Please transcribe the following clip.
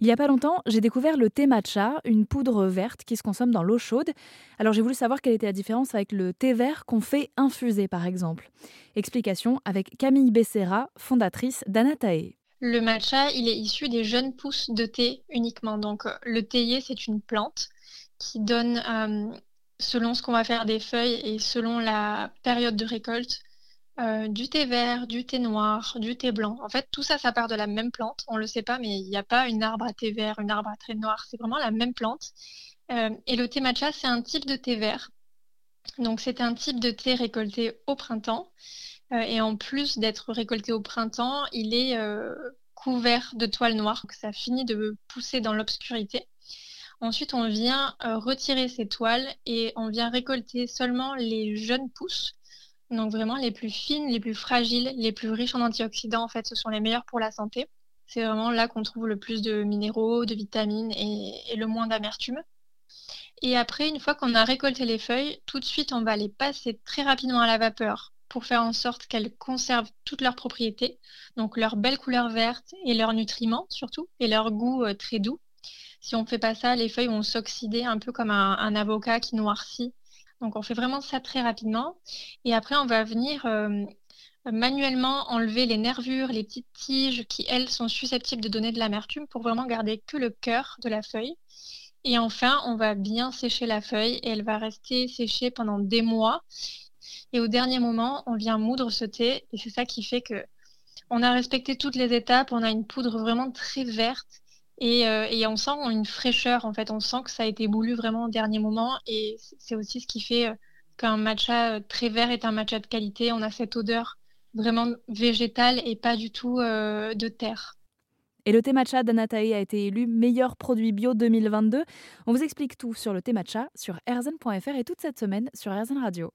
Il n'y a pas longtemps, j'ai découvert le thé matcha, une poudre verte qui se consomme dans l'eau chaude. Alors j'ai voulu savoir quelle était la différence avec le thé vert qu'on fait infuser par exemple. Explication avec Camille Becerra, fondatrice d'Anatae. Le matcha, il est issu des jeunes pousses de thé uniquement. Donc le théier, c'est une plante qui donne, euh, selon ce qu'on va faire des feuilles et selon la période de récolte, euh, du thé vert, du thé noir, du thé blanc. En fait, tout ça, ça part de la même plante. On ne le sait pas, mais il n'y a pas une arbre à thé vert, une arbre à thé noir. C'est vraiment la même plante. Euh, et le thé matcha, c'est un type de thé vert. Donc, c'est un type de thé récolté au printemps. Euh, et en plus d'être récolté au printemps, il est couvert de toile noire. Donc, ça finit de pousser dans l'obscurité. Ensuite, on vient retirer ces toiles et on vient récolter seulement les jeunes pousses donc vraiment les plus fines, les plus fragiles, les plus riches en antioxydants, en fait, ce sont les meilleures pour la santé. C'est vraiment là qu'on trouve le plus de minéraux, de vitamines et, le moins d'amertume. Et après, une fois qu'on a récolté les feuilles, tout de suite, on va les passer très rapidement à la vapeur pour faire en sorte qu'elles conservent toutes leurs propriétés, donc leur belle couleur verte et leurs nutriments surtout, et leur goût euh, très doux. Si on ne fait pas ça, les feuilles vont s'oxyder un peu comme un avocat qui noircit donc on fait vraiment ça très rapidement. Et après, on va venir euh, manuellement enlever les nervures, les petites tiges qui, elles, sont susceptibles de donner de l'amertume pour vraiment garder que le cœur de la feuille. Et enfin, on va bien sécher la feuille et elle va rester séchée pendant des mois. Et au dernier moment, on vient moudre ce thé et c'est ça qui fait que on a respecté toutes les étapes. On a une poudre vraiment très verte euh, et, on sent une fraîcheur, en fait. On sent que ça a été moulu vraiment au dernier moment. Et c'est aussi ce qui fait euh, qu'un matcha euh, très vert est un matcha de qualité. On a cette odeur vraiment végétale et pas du tout de terre. Et le thé matcha d'Anatae a été élu meilleur produit bio 2022. On vous explique tout sur le thé matcha sur erzen.fr et toute cette semaine sur Erzen Radio.